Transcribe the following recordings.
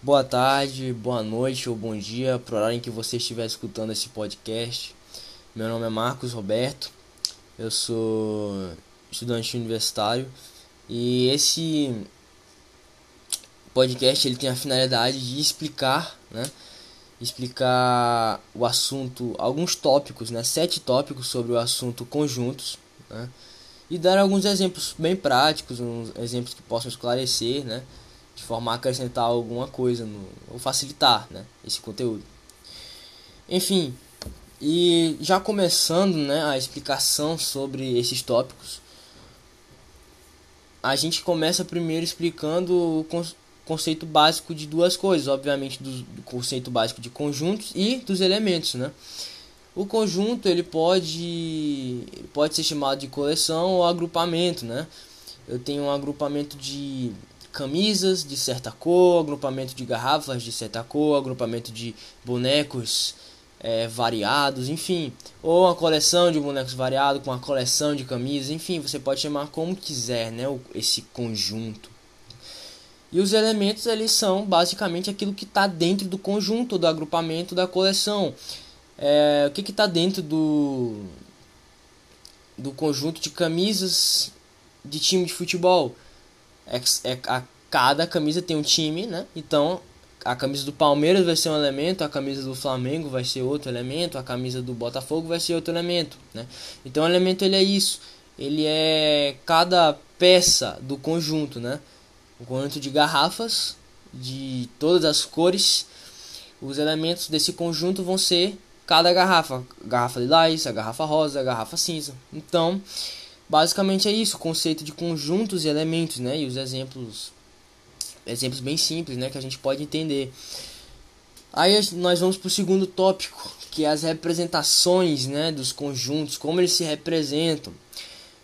Boa tarde, boa noite ou bom dia para o horário em que você estiver escutando esse podcast. Meu nome é Marcos Roberto, eu sou estudante universitário e esse podcast ele tem a finalidade de explicar, né? Explicar o assunto, alguns tópicos, né? Sete tópicos sobre o assunto conjuntos, né? E dar alguns exemplos bem práticos, uns exemplos que possam esclarecer, né? De forma a acrescentar alguma coisa no, ou facilitar, né? Esse conteúdo. Enfim, e já começando, né? A explicação sobre esses tópicos, a gente começa primeiro explicando o conceito básico de duas coisas, obviamente do, do, conceito básico de conjuntos e dos elementos, né? O conjunto ele pode pode ser chamado de coleção ou agrupamento, né? Eu tenho um agrupamento de camisas de certa cor, agrupamento de garrafas de certa cor, agrupamento de bonecos é, variados, enfim, ou uma coleção de bonecos variados com uma coleção de camisas, enfim, você pode chamar como quiser, né? Esse conjunto. E os elementos eles são basicamente aquilo que está dentro do conjunto, do agrupamento, da coleção. É, o que está dentro do, do conjunto de camisas de time de futebol? É, é, a, cada camisa tem um time, né? Então a camisa do Palmeiras vai ser um elemento, a camisa do Flamengo vai ser outro elemento, a camisa do Botafogo vai ser outro elemento, né? Então o elemento ele é isso, ele é cada peça do conjunto, né? um conjunto de garrafas de todas as cores. Os elementos desse conjunto vão ser cada garrafa, garrafa lilás, a garrafa rosa, a garrafa cinza. Então, basicamente é isso, o conceito de conjuntos e elementos, né? E os exemplos exemplos bem simples, né, que a gente pode entender. Aí nós vamos para o segundo tópico, que é as representações, né, dos conjuntos, como eles se representam.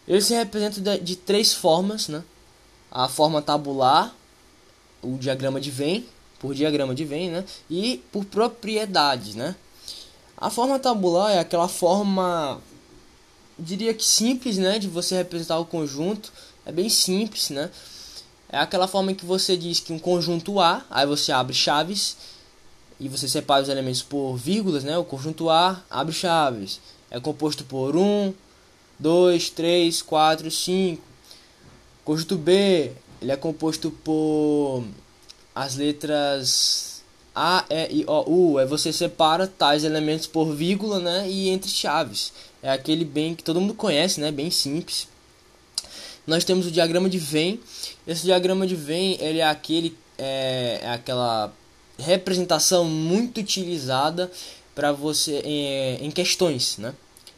Eles se representam de, de três formas, né? a forma tabular, o diagrama de Venn, por diagrama de Venn, né? E por propriedades, né? A forma tabular é aquela forma, diria que simples, né? De você representar o conjunto. É bem simples, né? É aquela forma que você diz que um conjunto A, aí você abre chaves e você separa os elementos por vírgulas, né? O conjunto A abre chaves. É composto por 1, 2, 3, 4, 5. Conjunto B, ele é composto por as letras A, E, I, O, U. É você separa tais elementos por vírgula, né, e entre chaves. É aquele bem que todo mundo conhece, né, bem simples. Nós temos o diagrama de Venn. Esse diagrama de Venn, ele é aquele é, é aquela representação muito utilizada para você em, em questões, né?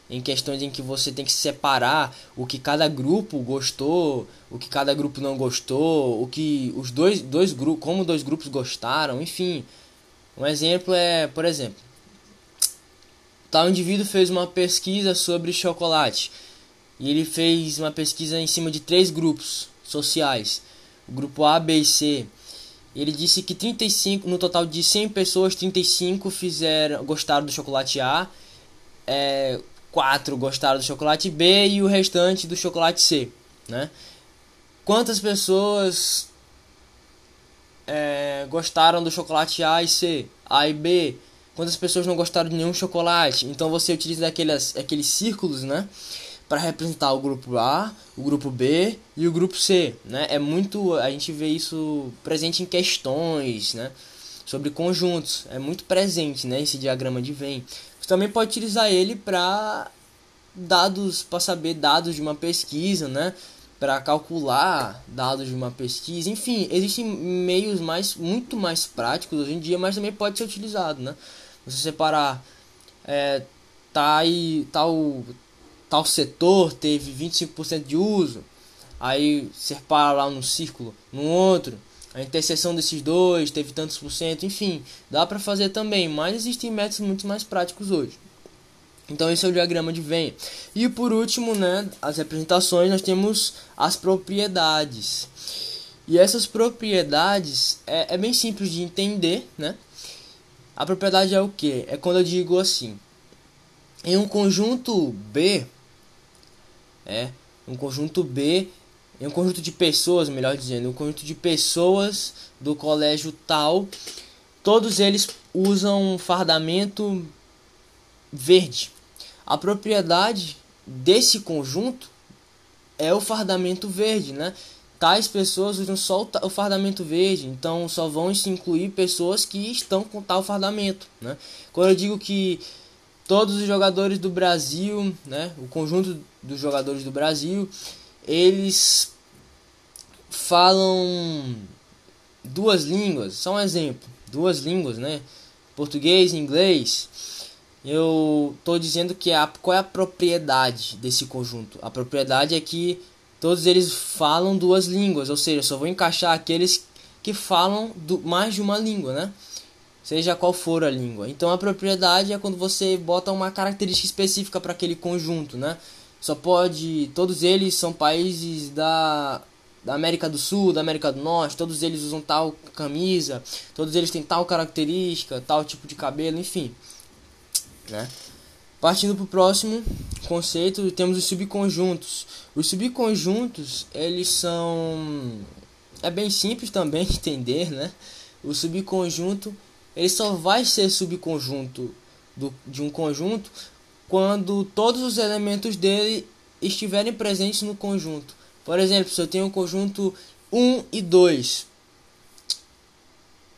em questões em que você tem que separar o que cada grupo gostou, o que cada grupo não gostou, o que os dois, dois grupos, como dois grupos gostaram, enfim. Um exemplo é, por exemplo, tal indivíduo fez uma pesquisa sobre chocolate e ele fez uma pesquisa em cima de três grupos sociais, o grupo A, B e C. Ele disse que 35, no total de 100 pessoas, 35 fizeram gostaram do chocolate A. É, quatro gostaram do chocolate B e o restante do chocolate C, né? Quantas pessoas é, gostaram do chocolate A e C, A e B? Quantas pessoas não gostaram de nenhum chocolate? Então você utiliza aqueles, aqueles círculos, né? Para representar o grupo A, o grupo B e o grupo C, né? É muito, a gente vê isso presente em questões, né? Sobre conjuntos, é muito presente, né? Esse diagrama de Venn. Você também pode utilizar ele para dados, para saber dados de uma pesquisa, né? Para calcular dados de uma pesquisa, enfim, existem meios mais muito mais práticos hoje em dia, mas também pode ser utilizado, né? Você separar é, tá aí, tal tal setor teve 25% de uso, aí separa lá no círculo, no outro, a interseção desses dois teve tantos por cento, enfim, dá para fazer também, mas existem métodos muito mais práticos hoje. Então esse é o diagrama de Venn. E por último, né, as representações, nós temos as propriedades. E essas propriedades é, é bem simples de entender, né? A propriedade é o que? É quando eu digo assim, em um conjunto B, é, um conjunto B em um conjunto de pessoas, melhor dizendo, um conjunto de pessoas do colégio tal, todos eles usam um fardamento verde. A propriedade desse conjunto é o fardamento verde, né? Tais pessoas usam só o fardamento verde, então só vão se incluir pessoas que estão com tal fardamento, né? Quando eu digo que todos os jogadores do Brasil, né, o conjunto dos jogadores do Brasil, eles falam duas línguas, só um exemplo, duas línguas, né? Português e inglês. Eu estou dizendo que a, qual é a propriedade desse conjunto? A propriedade é que todos eles falam duas línguas, ou seja, só vou encaixar aqueles que falam do, mais de uma língua, né? Seja qual for a língua. Então a propriedade é quando você bota uma característica específica para aquele conjunto, né? Só pode. Todos eles são países da da América do Sul, da América do Norte, todos eles usam tal camisa, todos eles têm tal característica, tal tipo de cabelo, enfim. Né? Partindo para o próximo conceito, temos os subconjuntos. Os subconjuntos, eles são... É bem simples também de entender, né? O subconjunto, ele só vai ser subconjunto do, de um conjunto quando todos os elementos dele estiverem presentes no conjunto. Por exemplo, se eu tenho o conjunto 1 e 2.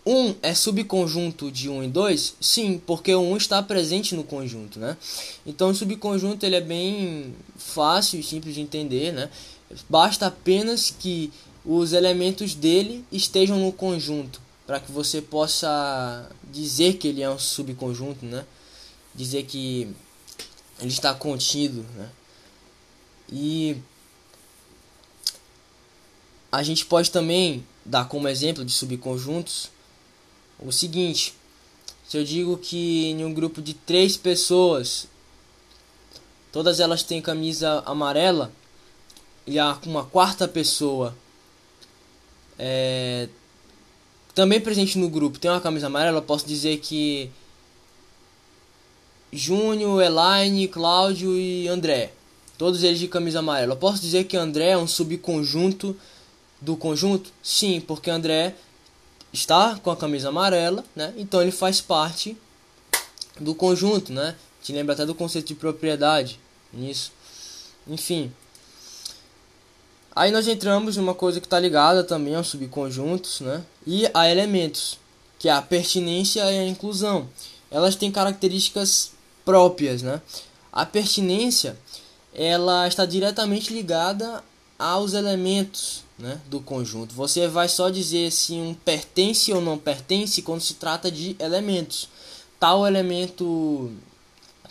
1 é subconjunto de 1 e 2? Sim, porque o 1 está presente no conjunto, né? Então o subconjunto ele é bem fácil e simples de entender, né? Basta apenas que os elementos dele estejam no conjunto para que você possa dizer que ele é um subconjunto, né? Dizer que ele está contido, né? E a gente pode também dar como exemplo de subconjuntos o seguinte: se eu digo que em um grupo de três pessoas, todas elas têm camisa amarela e há uma quarta pessoa é, também presente no grupo tem uma camisa amarela, posso dizer que Júnior, Elaine, Cláudio e André, todos eles de camisa amarela. Eu posso dizer que André é um subconjunto do conjunto? Sim, porque André está com a camisa amarela, né? Então ele faz parte do conjunto, né? Te lembra até do conceito de propriedade nisso. Enfim. Aí nós entramos numa coisa que está ligada também aos subconjuntos, né? E a elementos, que é a pertinência e a inclusão. Elas têm características próprias, né? A pertinência, ela está diretamente ligada aos elementos, né, do conjunto. Você vai só dizer se um pertence ou não pertence quando se trata de elementos. Tal elemento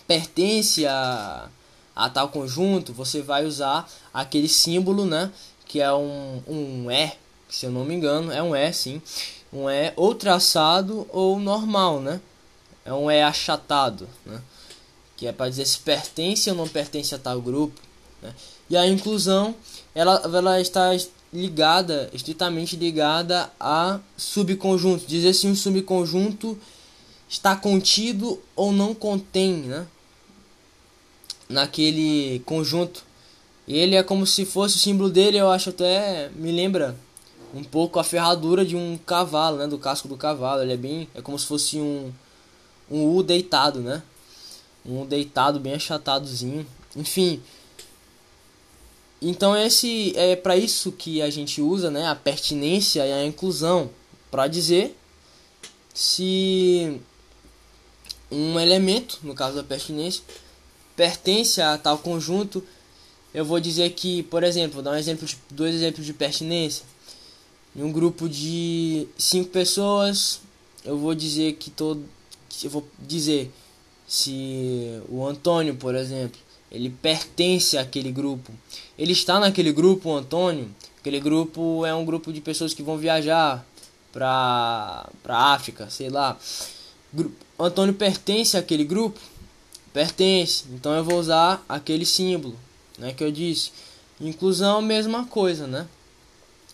pertence a, a tal conjunto, você vai usar aquele símbolo, né, que é um, um E, se eu não me engano, é um E sim. Um E ou traçado ou normal, né? É um E achatado, né? Que é para dizer se pertence ou não pertence a tal grupo. Né? E a inclusão, ela, ela está ligada, estritamente ligada a subconjunto. Dizer se um subconjunto está contido ou não contém, né? Naquele conjunto. Ele é como se fosse o símbolo dele, eu acho até me lembra um pouco a ferradura de um cavalo, né, do casco do cavalo. Ele é bem, é como se fosse um um U deitado, né? Um deitado bem achatadozinho. Enfim, então esse é para isso que a gente usa, né, a pertinência e a inclusão para dizer se um elemento, no caso da pertinência, pertence a tal conjunto. Eu vou dizer que, por exemplo, vou dar um exemplo, de, dois exemplos de pertinência. Em um grupo de cinco pessoas, eu vou dizer que todo, eu vou dizer se o Antônio, por exemplo, ele pertence àquele grupo. Ele está naquele grupo, Antônio. Aquele grupo é um grupo de pessoas que vão viajar para para África, sei lá. Antônio pertence àquele grupo? Pertence. Então eu vou usar aquele símbolo, né, que eu disse. Inclusão, mesma coisa, né?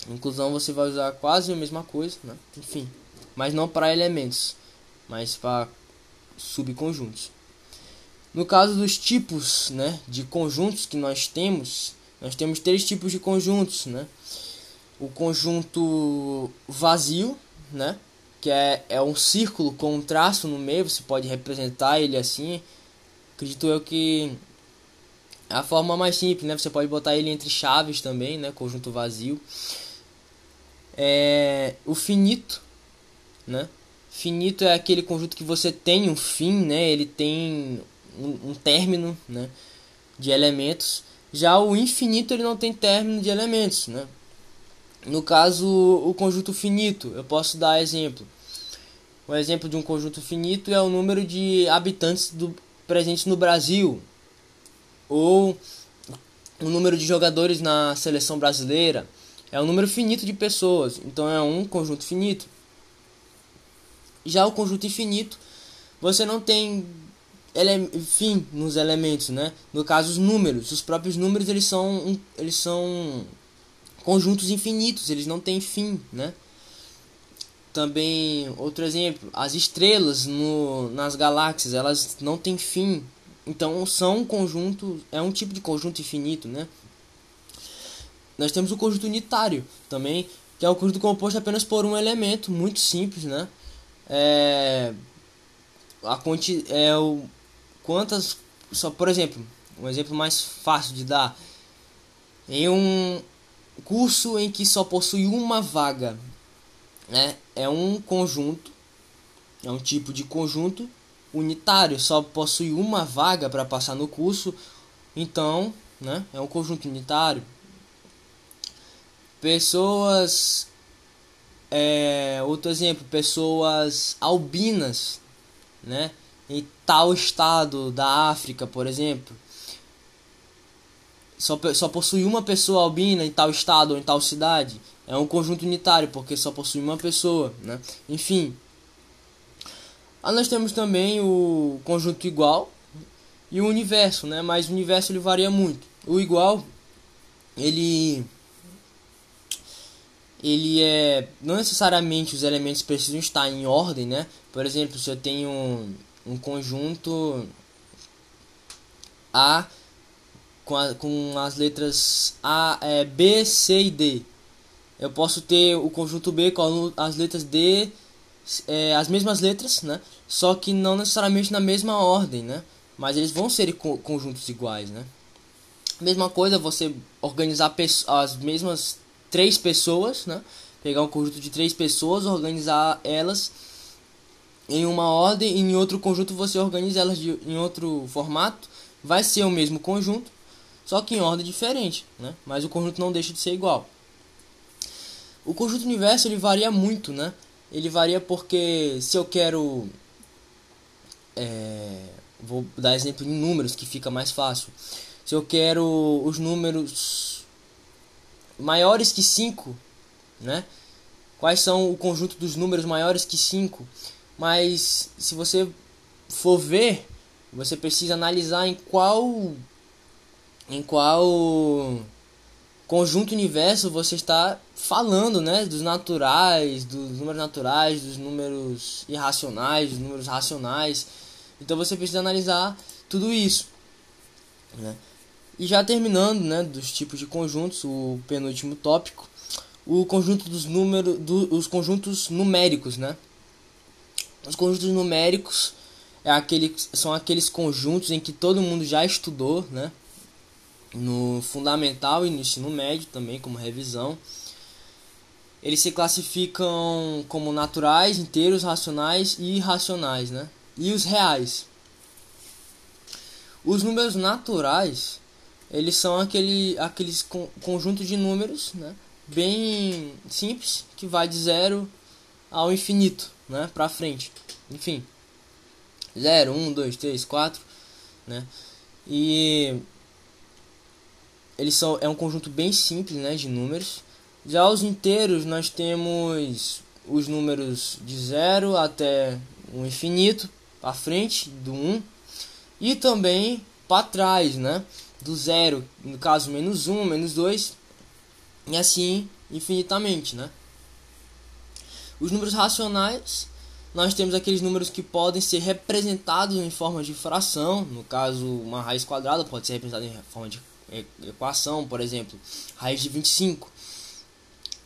Inclusão você vai usar quase a mesma coisa, né? Enfim, mas não para elementos, mas para subconjuntos. No caso dos tipos né, de conjuntos que nós temos, nós temos três tipos de conjuntos, né? O conjunto vazio, né? Que é, é um círculo com um traço no meio, você pode representar ele assim. Acredito eu que é a forma mais simples, né? Você pode botar ele entre chaves também, né? Conjunto vazio. É, o finito, né? Finito é aquele conjunto que você tem um fim, né? Ele tem um, um término, né? De elementos. Já o infinito ele não tem término de elementos, né? No caso, o conjunto finito, eu posso dar exemplo. Um exemplo de um conjunto finito é o número de habitantes do, presentes no Brasil, ou o número de jogadores na seleção brasileira. É um número finito de pessoas, então é um conjunto finito. Já o conjunto infinito, você não tem ele, fim nos elementos, né? No caso, os números, os próprios números eles são, eles são conjuntos infinitos, eles não têm fim, né? Também, outro exemplo, as estrelas no, nas galáxias, elas não têm fim. Então, são um conjunto, é um tipo de conjunto infinito, né? Nós temos o conjunto unitário também, que é um conjunto composto apenas por um elemento, muito simples, né? É, a quanti, é o quantas só por exemplo um exemplo mais fácil de dar em um curso em que só possui uma vaga né é um conjunto é um tipo de conjunto unitário só possui uma vaga para passar no curso então né é um conjunto unitário pessoas é, outro exemplo, pessoas albinas, né? Em tal estado da África, por exemplo. Só, só possui uma pessoa albina em tal estado ou em tal cidade. É um conjunto unitário, porque só possui uma pessoa, né? Enfim. Aí nós temos também o conjunto igual e o universo, né? Mas o universo ele varia muito. O igual, ele ele é não necessariamente os elementos precisam estar em ordem, né? Por exemplo, se eu tenho um, conjunto A com, a, com as letras A, é, B, C e D, eu posso ter o conjunto B com as letras D, é, as mesmas letras, né? Só que não necessariamente na mesma ordem, né? Mas eles vão ser conjuntos iguais, né? Mesma coisa você organizar as mesmas três pessoas, né? Pegar um conjunto de três pessoas, organizar elas em uma ordem e em outro conjunto você organiza elas de, em outro formato. Vai ser o mesmo conjunto, só que em ordem diferente, né? Mas o conjunto não deixa de ser igual. O conjunto universo ele varia muito, né? Ele varia porque se eu quero é, vou dar exemplo em números que fica mais fácil. Se eu quero os números maiores que 5, né? Quais são o conjunto dos números maiores que 5? Mas se você for ver, você precisa analisar em qual em qual conjunto universo você está falando, né? Dos naturais, dos números naturais, dos números irracionais, dos números racionais. Então você precisa analisar tudo isso, né? E já terminando, né, dos tipos de conjuntos, o penúltimo tópico, o conjunto dos números, do, os conjuntos numéricos, né? Os conjuntos numéricos é aquele, são aqueles conjuntos em que todo mundo já estudou, né? No fundamental e no ensino médio também, como revisão. Eles se classificam como naturais, inteiros, racionais e irracionais, né? E os reais. Os números naturais eles são aquele aqueles con conjunto de números, né, bem simples, que vai de zero ao infinito, né, para frente. Enfim, 0, 1, 2, 3, 4, né? E eles são é um conjunto bem simples, né, de números. Já os inteiros nós temos os números de 0 até o infinito, para frente do 1 um, e também para trás, né? do zero, no caso menos 1, menos 2, e assim infinitamente, né? Os números racionais, nós temos aqueles números que podem ser representados em forma de fração, no caso uma raiz quadrada pode ser representada em forma de equação, por exemplo, raiz de 25.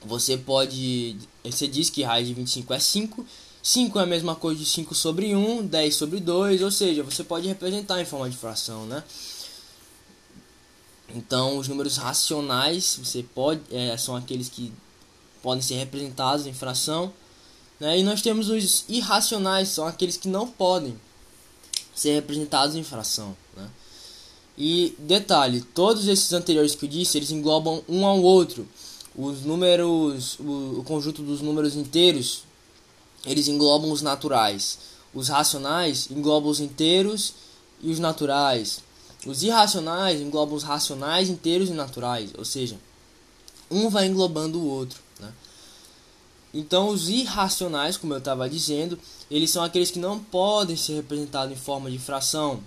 Você pode. Você diz que raiz de 25 é 5. 5 é a mesma coisa de 5 sobre 1, 10 sobre 2, ou seja, você pode representar em forma de fração, né? Então, os números racionais você pode, é, são aqueles que podem ser representados em fração. Né? E nós temos os irracionais, são aqueles que não podem ser representados em fração. Né? E detalhe, todos esses anteriores que eu disse, eles englobam um ao outro. Os números, o, o conjunto dos números inteiros, eles englobam os naturais. Os racionais englobam os inteiros e os naturais. Os irracionais englobam os racionais, inteiros e naturais, ou seja, um vai englobando o outro. Então, os irracionais, como eu estava dizendo, eles são aqueles que não podem ser representados em forma de fração.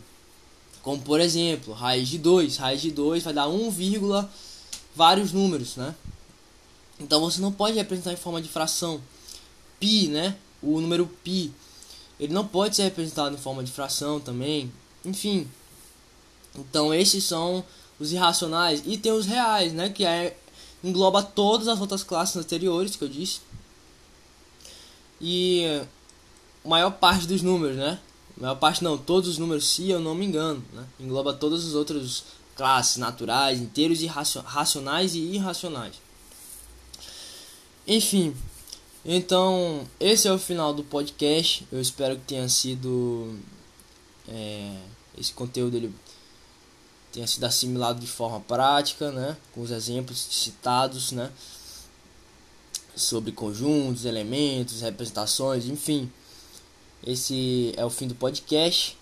Como, por exemplo, raiz de 2. Raiz de 2 vai dar 1, vários números, né? Então, você não pode representar em forma de fração. Pi, né? O número pi. Ele não pode ser representado em forma de fração também. Enfim, então esses são os irracionais e tem os reais, né, que é engloba todas as outras classes anteriores que eu disse. E maior parte dos números, né? Maior parte não, todos os números, se eu não me engano, né? Engloba todas as outras classes naturais, inteiros e racionais e irracionais. Enfim, então esse é o final do podcast. Eu espero que tenha sido é, esse conteúdo ele tenha sido assimilado de forma prática, né, com os exemplos citados, né, sobre conjuntos, elementos, representações, enfim. Esse é o fim do podcast.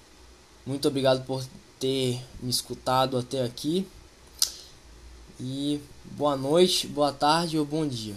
Muito obrigado por ter me escutado até aqui. E boa noite, boa tarde ou bom dia.